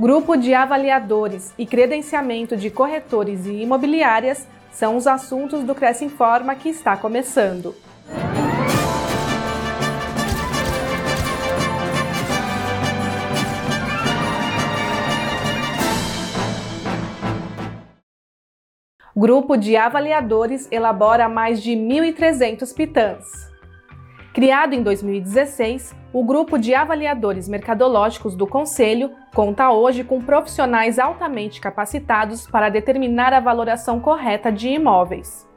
Grupo de avaliadores e credenciamento de corretores e imobiliárias são os assuntos do Cresce Informa que está começando. Grupo de avaliadores elabora mais de 1.300 pitãs. Criado em 2016, o grupo de avaliadores mercadológicos do Conselho conta hoje com profissionais altamente capacitados para determinar a valoração correta de imóveis.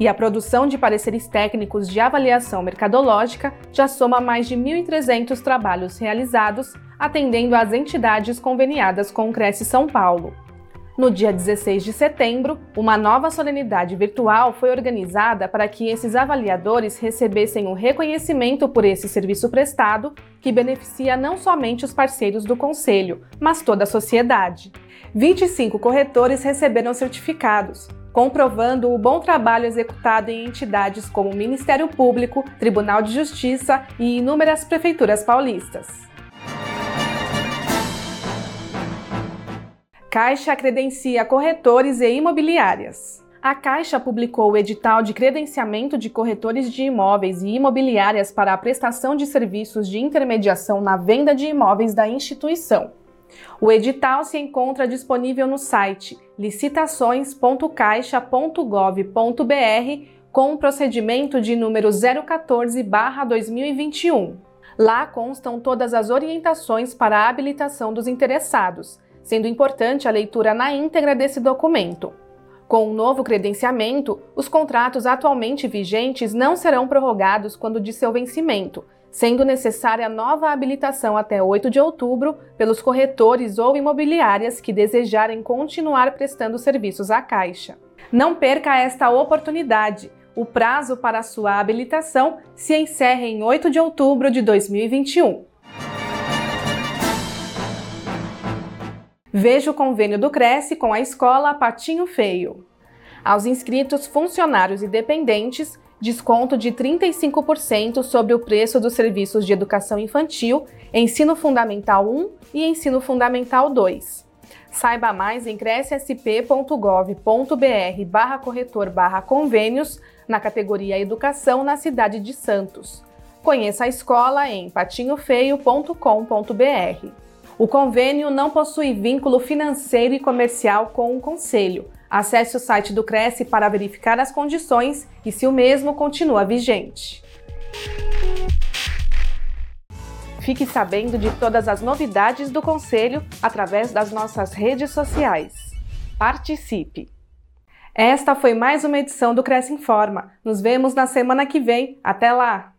E a produção de pareceres técnicos de avaliação mercadológica já soma mais de 1.300 trabalhos realizados, atendendo às entidades conveniadas com o Cresce São Paulo. No dia 16 de setembro, uma nova solenidade virtual foi organizada para que esses avaliadores recebessem um reconhecimento por esse serviço prestado, que beneficia não somente os parceiros do Conselho, mas toda a sociedade. 25 corretores receberam certificados, comprovando o bom trabalho executado em entidades como o Ministério Público, Tribunal de Justiça e inúmeras prefeituras paulistas. Caixa credencia corretores e imobiliárias. A Caixa publicou o edital de credenciamento de corretores de imóveis e imobiliárias para a prestação de serviços de intermediação na venda de imóveis da instituição. O edital se encontra disponível no site licitações.caixa.gov.br com o procedimento de número 014/2021. Lá constam todas as orientações para a habilitação dos interessados sendo importante a leitura na íntegra desse documento. Com o novo credenciamento, os contratos atualmente vigentes não serão prorrogados quando de seu vencimento, sendo necessária nova habilitação até 8 de outubro pelos corretores ou imobiliárias que desejarem continuar prestando serviços à Caixa. Não perca esta oportunidade. O prazo para sua habilitação se encerra em 8 de outubro de 2021. Veja o convênio do Cresce com a escola Patinho Feio. Aos inscritos, funcionários e dependentes, desconto de 35% sobre o preço dos serviços de educação infantil, ensino fundamental 1 e ensino fundamental 2. Saiba mais em crescsp.gov.br barra corretor barra convênios na categoria Educação na cidade de Santos. Conheça a escola em patinhofeio.com.br. O convênio não possui vínculo financeiro e comercial com o Conselho. Acesse o site do Cresce para verificar as condições e se o mesmo continua vigente. Fique sabendo de todas as novidades do Conselho através das nossas redes sociais. Participe! Esta foi mais uma edição do Cresce Informa. Nos vemos na semana que vem. Até lá!